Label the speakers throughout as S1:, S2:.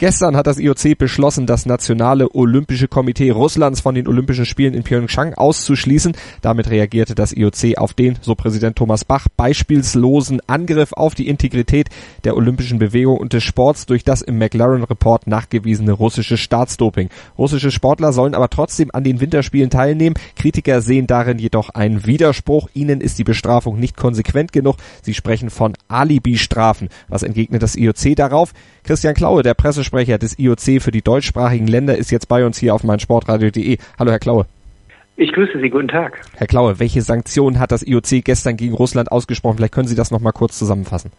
S1: Gestern hat das IOC beschlossen, das Nationale Olympische Komitee Russlands von den Olympischen Spielen in Pyeongchang auszuschließen. Damit reagierte das IOC auf den, so Präsident Thomas Bach, beispielslosen Angriff auf die Integrität der olympischen Bewegung und des Sports durch das im McLaren Report nachgewiesene russische Staatsdoping. Russische Sportler sollen aber trotzdem an den Winterspielen teilnehmen. Kritiker sehen darin jedoch einen Widerspruch. Ihnen ist die Bestrafung nicht konsequent genug. Sie sprechen von Alibi-Strafen. Was entgegnet das IOC darauf? Christian Klaue, der Pressesprecher des IOC für die deutschsprachigen Länder, ist jetzt bei uns hier auf meinsportradio.de. Hallo, Herr Klaue.
S2: Ich grüße Sie, guten Tag.
S1: Herr Klaue, welche Sanktionen hat das IOC gestern gegen Russland ausgesprochen? Vielleicht können Sie das nochmal kurz zusammenfassen.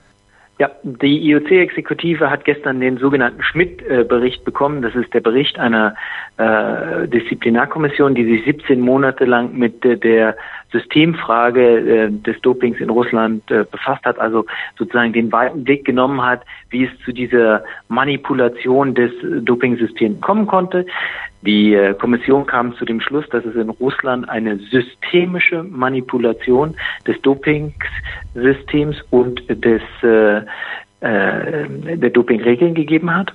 S2: Ja, die IOC-Exekutive hat gestern den sogenannten Schmidt-Bericht bekommen. Das ist der Bericht einer äh, Disziplinarkommission, die sich 17 Monate lang mit äh, der Systemfrage äh, des Dopings in Russland äh, befasst hat, also sozusagen den weiten Blick genommen hat, wie es zu dieser Manipulation des Dopingsystems kommen konnte. Die äh, Kommission kam zu dem Schluss, dass es in Russland eine systemische Manipulation des Dopingsystems und des äh, äh, der Dopingregeln gegeben hat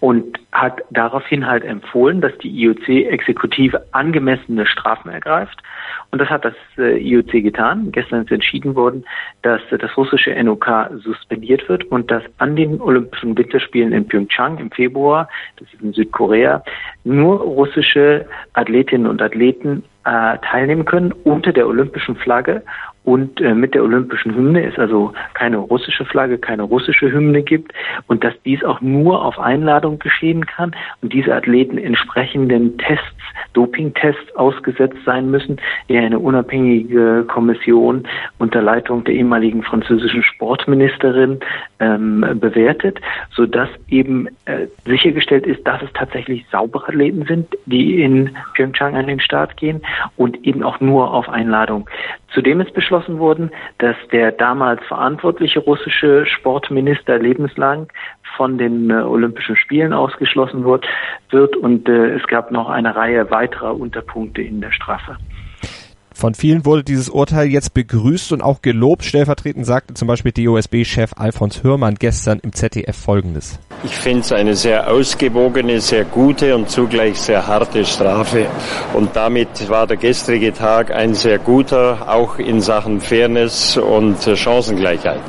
S2: und hat daraufhin halt empfohlen, dass die IOC-Exekutive angemessene Strafen ergreift. Und das hat das äh, IOC getan. Gestern ist entschieden worden, dass das russische NOK suspendiert wird und dass an den Olympischen Winterspielen in Pyeongchang im Februar, das ist in Südkorea, nur russische Athletinnen und Athleten äh, teilnehmen können unter der olympischen Flagge und äh, mit der olympischen Hymne ist also keine russische Flagge, keine russische Hymne gibt und dass dies auch nur auf Einladung geschehen kann und diese Athleten entsprechenden Tests, Dopingtests ausgesetzt sein müssen, die eine unabhängige Kommission unter Leitung der ehemaligen französischen Sportministerin ähm, bewertet, so dass eben äh, sichergestellt ist, dass es tatsächlich saubere Athleten sind, die in Pyeongchang an den Start gehen und eben auch nur auf Einladung. Zudem ist beschlossen worden, dass der damals verantwortliche russische Sportminister lebenslang von den äh, Olympischen Spielen ausgeschlossen wird, wird und äh, es gab noch eine Reihe weiterer Unterpunkte in der Strafe.
S1: Von vielen wurde dieses Urteil jetzt begrüßt und auch gelobt. Stellvertretend sagte zum Beispiel DOSB-Chef Alfons Hörmann gestern im ZDF Folgendes.
S3: Ich finde es eine sehr ausgewogene, sehr gute und zugleich sehr harte Strafe. Und damit war der gestrige Tag ein sehr guter, auch in Sachen Fairness und Chancengleichheit.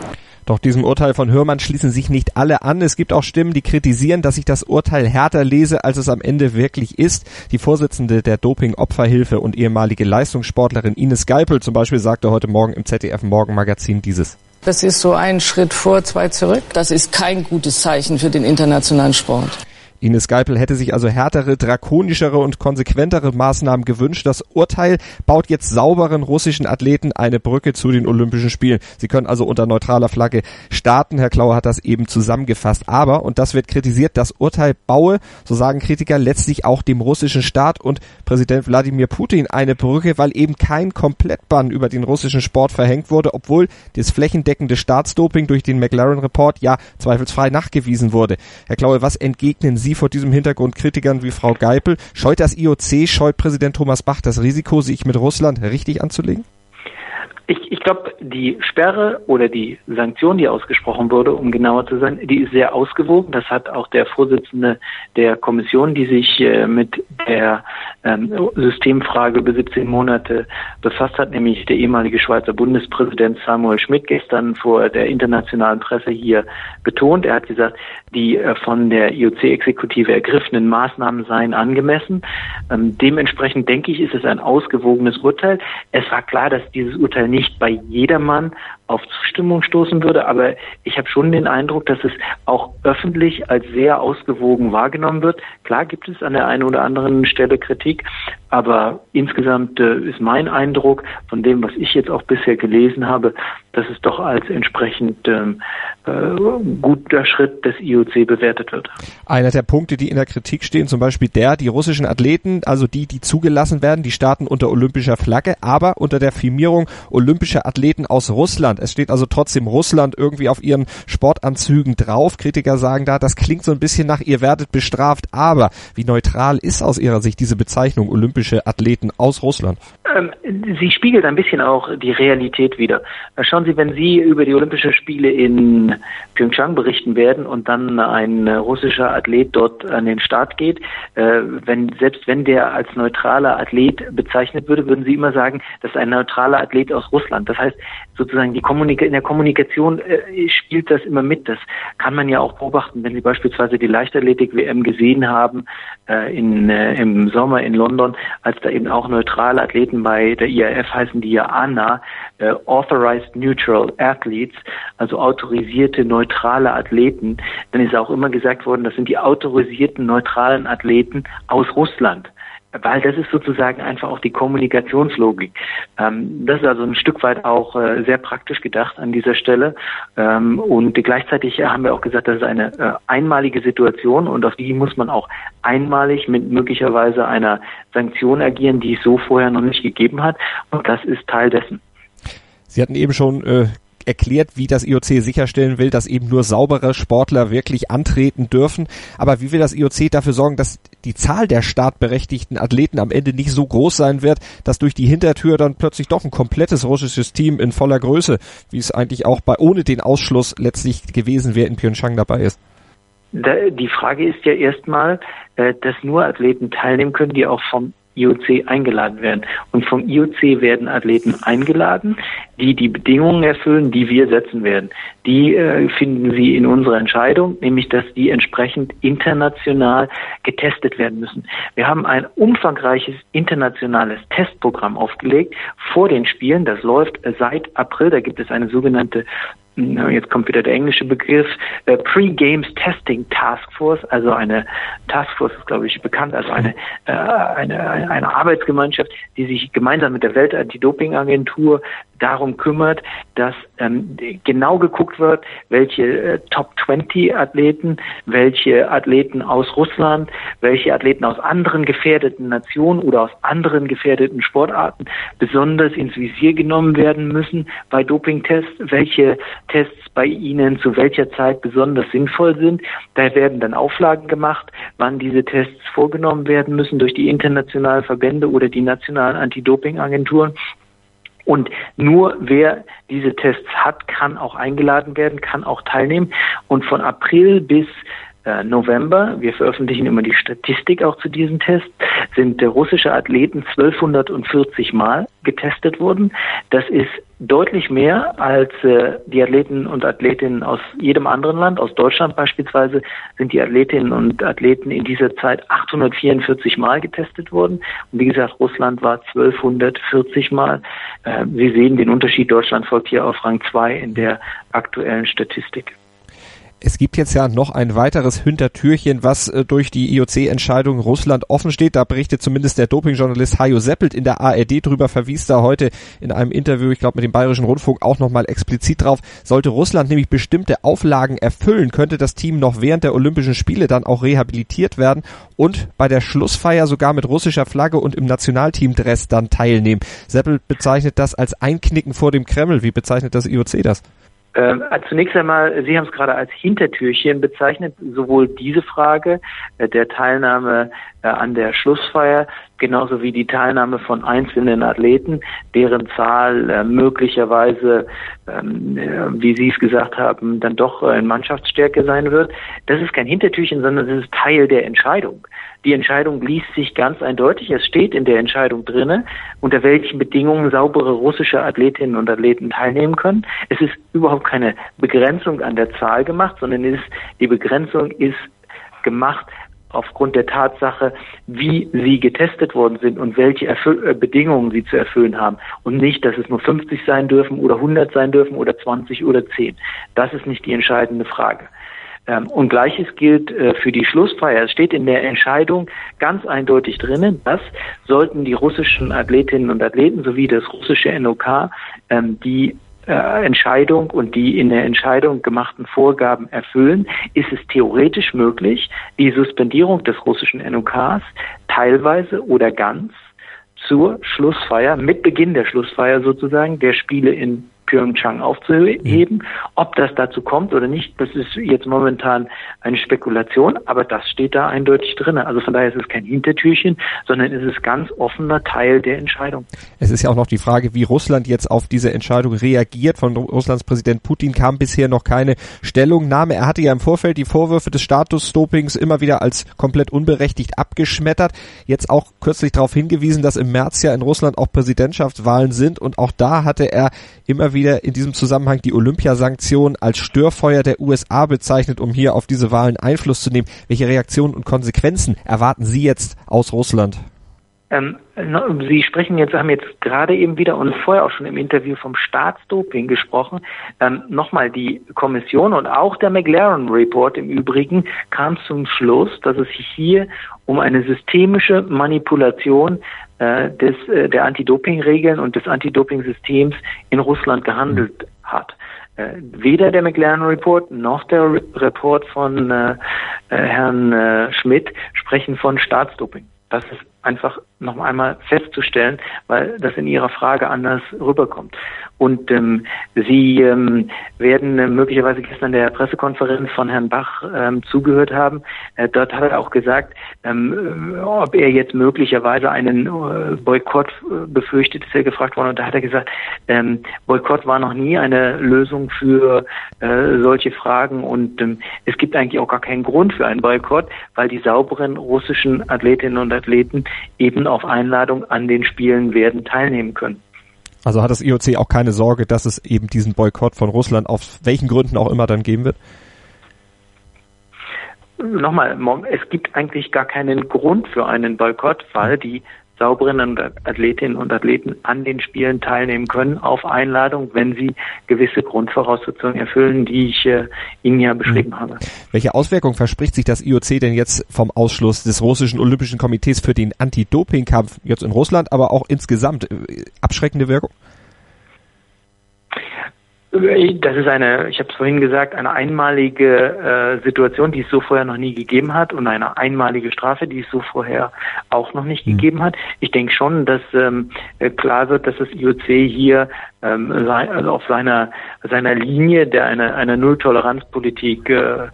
S1: Doch diesem Urteil von Hörmann schließen sich nicht alle an. Es gibt auch Stimmen, die kritisieren, dass ich das Urteil härter lese, als es am Ende wirklich ist. Die Vorsitzende der Doping-Opferhilfe und ehemalige Leistungssportlerin Ines Geipel zum Beispiel sagte heute Morgen im ZDF Morgenmagazin dieses.
S4: Das ist so ein Schritt vor, zwei zurück. Das ist kein gutes Zeichen für den internationalen Sport.
S1: Ines Geipel hätte sich also härtere, drakonischere und konsequentere Maßnahmen gewünscht. Das Urteil baut jetzt sauberen russischen Athleten eine Brücke zu den Olympischen Spielen. Sie können also unter neutraler Flagge starten. Herr Klauer hat das eben zusammengefasst. Aber, und das wird kritisiert, das Urteil baue, so sagen Kritiker, letztlich auch dem russischen Staat und Präsident Wladimir Putin eine Brücke, weil eben kein Komplettbann über den russischen Sport verhängt wurde, obwohl das flächendeckende Staatsdoping durch den McLaren Report ja zweifelsfrei nachgewiesen wurde. Herr Klauer, was entgegnen Sie Sie vor diesem Hintergrund Kritikern wie Frau Geipel? Scheut das IOC, scheut Präsident Thomas Bach das Risiko, sich mit Russland richtig anzulegen?
S2: Ich, ich glaube, die Sperre oder die Sanktion, die ausgesprochen wurde, um genauer zu sein, die ist sehr ausgewogen. Das hat auch der Vorsitzende der Kommission, die sich äh, mit der ähm, Systemfrage über 17 Monate befasst hat, nämlich der ehemalige Schweizer Bundespräsident Samuel Schmidt gestern vor der internationalen Presse hier betont. Er hat gesagt, die äh, von der IOC-Exekutive ergriffenen Maßnahmen seien angemessen. Ähm, dementsprechend denke ich, ist es ein ausgewogenes Urteil. Es war klar, dass dieses Urteil nicht bei jedermann auf Zustimmung stoßen würde, aber ich habe schon den Eindruck, dass es auch öffentlich als sehr ausgewogen wahrgenommen wird. Klar gibt es an der einen oder anderen Stelle Kritik, Aber insgesamt äh, ist mein Eindruck von dem, was ich jetzt auch bisher gelesen habe, dass es doch als entsprechend ähm, äh, guter Schritt des IOC bewertet wird.
S1: Einer der Punkte, die in der Kritik stehen, zum Beispiel der, die russischen Athleten, also die, die zugelassen werden, die starten unter olympischer Flagge, aber unter der Firmierung olympischer Athleten aus Russland. Es steht also trotzdem Russland irgendwie auf ihren Sportanzügen drauf. Kritiker sagen da, das klingt so ein bisschen nach, ihr werdet bestraft, aber wie neutral ist aus ihrer Sicht diese Bezeichnung olympische Athleten aus Russland?
S2: Ähm, sie spiegelt ein bisschen auch die Realität wider. Schauen Sie, wenn Sie über die Olympischen Spiele in Pyeongchang berichten werden und dann ein russischer Athlet dort an den Start geht, äh, wenn, selbst wenn der als neutraler Athlet bezeichnet würde, würden Sie immer sagen, das ist ein neutraler Athlet aus Russland. Das heißt, sozusagen die Kommunika in der Kommunikation äh, spielt das immer mit. Das kann man ja auch beobachten, wenn Sie beispielsweise die Leichtathletik-WM gesehen haben äh, in, äh, im Sommer in London, als da eben auch neutrale Athleten bei der IAF heißen die ja ANA, äh, Authorized Neutral Athletes, also autorisierte neutrale Athleten, dann ist auch immer gesagt worden, das sind die autorisierten neutralen Athleten aus Russland weil das ist sozusagen einfach auch die Kommunikationslogik. Ähm, das ist also ein Stück weit auch äh, sehr praktisch gedacht an dieser Stelle. Ähm, und gleichzeitig haben wir auch gesagt, das ist eine äh, einmalige Situation und auf die muss man auch einmalig mit möglicherweise einer Sanktion agieren, die es so vorher noch nicht gegeben hat. Und das ist Teil dessen.
S1: Sie hatten eben schon äh, erklärt, wie das IOC sicherstellen will, dass eben nur saubere Sportler wirklich antreten dürfen. Aber wie will das IOC dafür sorgen, dass die Zahl der startberechtigten Athleten am Ende nicht so groß sein wird, dass durch die Hintertür dann plötzlich doch ein komplettes russisches Team in voller Größe, wie es eigentlich auch bei ohne den Ausschluss letztlich gewesen wäre, in Pyeongchang dabei ist?
S2: Die Frage ist ja erstmal, äh, dass nur Athleten teilnehmen können, die auch vom IOC eingeladen werden. Und vom IOC werden Athleten eingeladen, die die Bedingungen erfüllen, die wir setzen werden. Die äh, finden Sie in unserer Entscheidung, nämlich dass die entsprechend international getestet werden müssen. Wir haben ein umfangreiches internationales Testprogramm aufgelegt vor den Spielen. Das läuft seit April. Da gibt es eine sogenannte jetzt kommt wieder der englische Begriff, äh, Pre-Games Testing Task Force, also eine Task Force ist, glaube ich, bekannt, also eine, äh, eine, eine Arbeitsgemeinschaft, die sich gemeinsam mit der Welt-Anti-Doping-Agentur darum kümmert, dass ähm, genau geguckt wird, welche äh, Top 20 Athleten, welche Athleten aus Russland, welche Athleten aus anderen gefährdeten Nationen oder aus anderen gefährdeten Sportarten besonders ins Visier genommen werden müssen bei Dopingtests, welche Tests bei ihnen zu welcher Zeit besonders sinnvoll sind. Da werden dann Auflagen gemacht, wann diese Tests vorgenommen werden müssen durch die internationalen Verbände oder die nationalen Anti-Doping-Agenturen. Und nur wer diese Tests hat, kann auch eingeladen werden, kann auch teilnehmen. Und von April bis November, wir veröffentlichen immer die Statistik auch zu diesen Tests, sind russische Athleten 1240 Mal getestet worden. Das ist deutlich mehr als äh, die Athleten und Athletinnen aus jedem anderen Land. Aus Deutschland beispielsweise sind die Athletinnen und Athleten in dieser Zeit 844 Mal getestet worden. Und wie gesagt, Russland war 1240 Mal. Äh, Sie sehen den Unterschied. Deutschland folgt hier auf Rang 2 in der aktuellen Statistik.
S1: Es gibt jetzt ja noch ein weiteres Hintertürchen, was äh, durch die IOC-Entscheidung Russland offen steht. Da berichtet zumindest der Dopingjournalist Hajo Seppelt in der ARD drüber, verwies da heute in einem Interview, ich glaube mit dem Bayerischen Rundfunk, auch nochmal explizit drauf. Sollte Russland nämlich bestimmte Auflagen erfüllen, könnte das Team noch während der Olympischen Spiele dann auch rehabilitiert werden und bei der Schlussfeier sogar mit russischer Flagge und im Nationalteamdress dann teilnehmen. Seppelt bezeichnet das als Einknicken vor dem Kreml. Wie bezeichnet das IOC das?
S2: Ähm, äh, zunächst einmal, Sie haben es gerade als Hintertürchen bezeichnet, sowohl diese Frage äh, der Teilnahme äh, an der Schlussfeier, genauso wie die Teilnahme von einzelnen Athleten, deren Zahl äh, möglicherweise, ähm, äh, wie Sie es gesagt haben, dann doch in Mannschaftsstärke sein wird. Das ist kein Hintertürchen, sondern es ist Teil der Entscheidung. Die Entscheidung liest sich ganz eindeutig. Es steht in der Entscheidung drinne, unter welchen Bedingungen saubere russische Athletinnen und Athleten teilnehmen können. Es ist überhaupt keine Begrenzung an der Zahl gemacht, sondern ist, die Begrenzung ist gemacht aufgrund der Tatsache, wie sie getestet worden sind und welche Erfüll äh, Bedingungen sie zu erfüllen haben. Und nicht, dass es nur 50 sein dürfen oder 100 sein dürfen oder 20 oder 10. Das ist nicht die entscheidende Frage. Ähm, und gleiches gilt äh, für die Schlussfeier. Es steht in der Entscheidung ganz eindeutig drinnen, dass sollten die russischen Athletinnen und Athleten sowie das russische NOK ähm, die äh, Entscheidung und die in der Entscheidung gemachten Vorgaben erfüllen, ist es theoretisch möglich, die Suspendierung des russischen NOKs teilweise oder ganz zur Schlussfeier, mit Beginn der Schlussfeier sozusagen, der Spiele in Pyeongchang aufzuheben. Mhm. Ob das dazu kommt oder nicht, das ist jetzt momentan eine Spekulation, aber das steht da eindeutig drin. Also von daher ist es kein Hintertürchen, sondern es ist ganz offener Teil der Entscheidung.
S1: Es ist ja auch noch die Frage, wie Russland jetzt auf diese Entscheidung reagiert. Von Russlands Präsident Putin kam bisher noch keine Stellungnahme. Er hatte ja im Vorfeld die Vorwürfe des Statusdopings immer wieder als komplett unberechtigt abgeschmettert. Jetzt auch kürzlich darauf hingewiesen, dass im März ja in Russland auch Präsidentschaftswahlen sind und auch da hatte er immer wieder wieder in diesem Zusammenhang die Olympiasanktion als Störfeuer der USA bezeichnet, um hier auf diese Wahlen Einfluss zu nehmen. Welche Reaktionen und Konsequenzen erwarten Sie jetzt aus Russland?
S2: Ähm, Sie sprechen jetzt, haben jetzt gerade eben wieder und vorher auch schon im Interview vom Staatsdoping gesprochen. Ähm, Nochmal, die Kommission und auch der McLaren Report im Übrigen kam zum Schluss, dass es sich hier um eine systemische Manipulation des, äh, der Anti-Doping-Regeln und des Anti-Doping-Systems in Russland gehandelt hat. Äh, weder der McLaren Report noch der Re Report von äh, äh, Herrn äh, Schmidt sprechen von Staatsdoping. Das ist einfach noch einmal festzustellen, weil das in Ihrer Frage anders rüberkommt. Und ähm, Sie ähm, werden äh, möglicherweise gestern der Pressekonferenz von Herrn Bach ähm, zugehört haben. Äh, dort hat er auch gesagt, ähm, ob er jetzt möglicherweise einen äh, Boykott äh, befürchtet, ist er gefragt worden. Und da hat er gesagt, ähm, Boykott war noch nie eine Lösung für äh, solche Fragen. Und ähm, es gibt eigentlich auch gar keinen Grund für einen Boykott, weil die sauberen russischen Athletinnen und Athleten eben auf Einladung an den Spielen werden teilnehmen können.
S1: Also hat das IOC auch keine Sorge, dass es eben diesen Boykott von Russland auf welchen Gründen auch immer dann geben wird?
S2: Nochmal, es gibt eigentlich gar keinen Grund für einen Boykott, weil die sauberen Athletinnen und Athleten an den Spielen teilnehmen können auf Einladung, wenn sie gewisse Grundvoraussetzungen erfüllen, die ich äh, Ihnen ja beschrieben mhm. habe.
S1: Welche Auswirkungen verspricht sich das IOC denn jetzt vom Ausschluss des russischen Olympischen Komitees für den Anti-Doping-Kampf jetzt in Russland, aber auch insgesamt? Äh, abschreckende Wirkung?
S2: Das ist eine, ich habe es vorhin gesagt, eine einmalige äh, Situation, die es so vorher noch nie gegeben hat und eine einmalige Strafe, die es so vorher auch noch nicht mhm. gegeben hat. Ich denke schon, dass ähm, klar wird, dass das IOC hier ähm, also auf seiner seiner Linie, der einer einer Nulltoleranzpolitik äh, äh,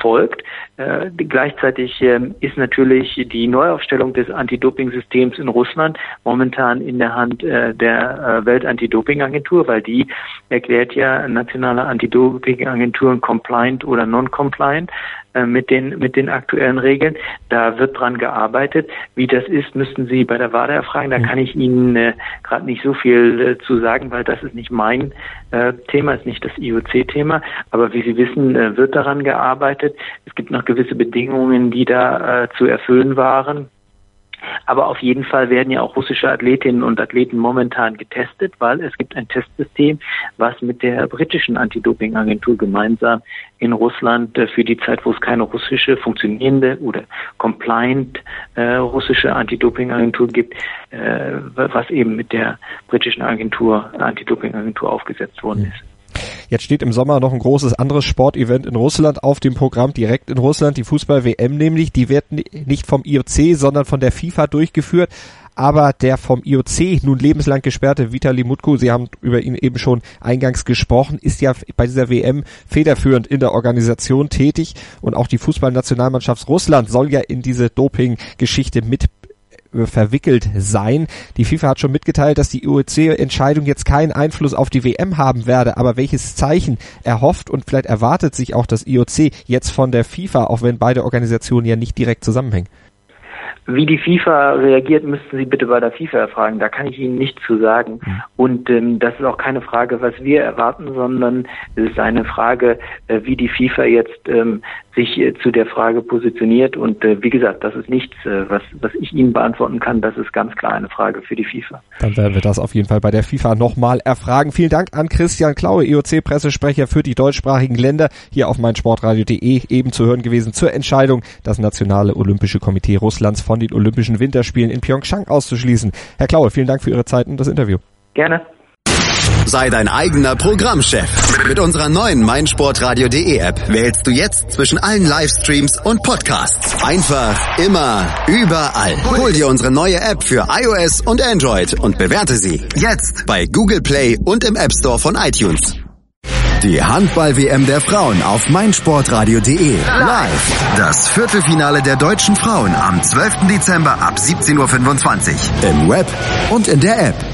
S2: folgt. Äh, gleichzeitig äh, ist natürlich die Neuaufstellung des Anti-Doping-Systems in Russland momentan in der Hand äh, der äh, Welt-Anti-Doping-Agentur, weil die erklärt ja nationale Anti-Doping-Agenturen compliant oder non-compliant. Äh, mit den, mit den aktuellen Regeln. Da wird dran gearbeitet. Wie das ist, müssten Sie bei der WADA erfragen. Da kann ich Ihnen äh, gerade nicht so viel äh, zu sagen, weil das ist nicht mein äh, Thema, ist nicht das IOC-Thema. Aber wie Sie wissen, äh, wird daran gearbeitet. Es gibt noch gewisse Bedingungen, die da äh, zu erfüllen waren. Aber auf jeden Fall werden ja auch russische Athletinnen und Athleten momentan getestet, weil es gibt ein Testsystem, was mit der britischen Anti-Doping-Agentur gemeinsam in Russland äh, für die Zeit, wo es keine russische funktionierende oder compliant äh, russische Anti-Doping-Agentur gibt, äh, was eben mit der britischen Agentur, Anti-Doping-Agentur aufgesetzt worden ist.
S1: Jetzt steht im Sommer noch ein großes anderes Sportevent in Russland auf dem Programm, direkt in Russland, die Fußball-WM nämlich. Die wird nicht vom IOC, sondern von der FIFA durchgeführt. Aber der vom IOC nun lebenslang gesperrte Vitali Mutku, Sie haben über ihn eben schon eingangs gesprochen, ist ja bei dieser WM federführend in der Organisation tätig und auch die Fußballnationalmannschaft Russland soll ja in diese Doping-Geschichte mit verwickelt sein. Die FIFA hat schon mitgeteilt, dass die IOC-Entscheidung jetzt keinen Einfluss auf die WM haben werde, aber welches Zeichen erhofft und vielleicht erwartet sich auch das IOC jetzt von der FIFA, auch wenn beide Organisationen ja nicht direkt zusammenhängen?
S2: Wie die FIFA reagiert, müssten Sie bitte bei der FIFA erfragen. Da kann ich Ihnen nichts zu sagen. Mhm. Und ähm, das ist auch keine Frage, was wir erwarten, sondern es ist eine Frage, äh, wie die FIFA jetzt ähm, sich äh, zu der Frage positioniert. Und äh, wie gesagt, das ist nichts, äh, was, was ich Ihnen beantworten kann. Das ist ganz klar eine Frage für die FIFA.
S1: Dann werden wir das auf jeden Fall bei der FIFA nochmal erfragen. Vielen Dank an Christian Klaue, IOC-Pressesprecher für die deutschsprachigen Länder, hier auf meinsportradio.de eben zu hören gewesen zur Entscheidung, das Nationale Olympische Komitee Russlands von den Olympischen Winterspielen in Pyeongchang auszuschließen. Herr Klaue, vielen Dank für Ihre Zeit und das Interview.
S2: Gerne.
S5: Sei dein eigener Programmchef. Mit unserer neuen meinsportradio.de App wählst du jetzt zwischen allen Livestreams und Podcasts. Einfach, immer, überall. Hol dir unsere neue App für iOS und Android und bewerte sie jetzt bei Google Play und im App Store von iTunes. Die Handball-WM der Frauen auf meinsportradio.de. Live. Das Viertelfinale der deutschen Frauen am 12. Dezember ab 17.25 Uhr. Im Web und in der App.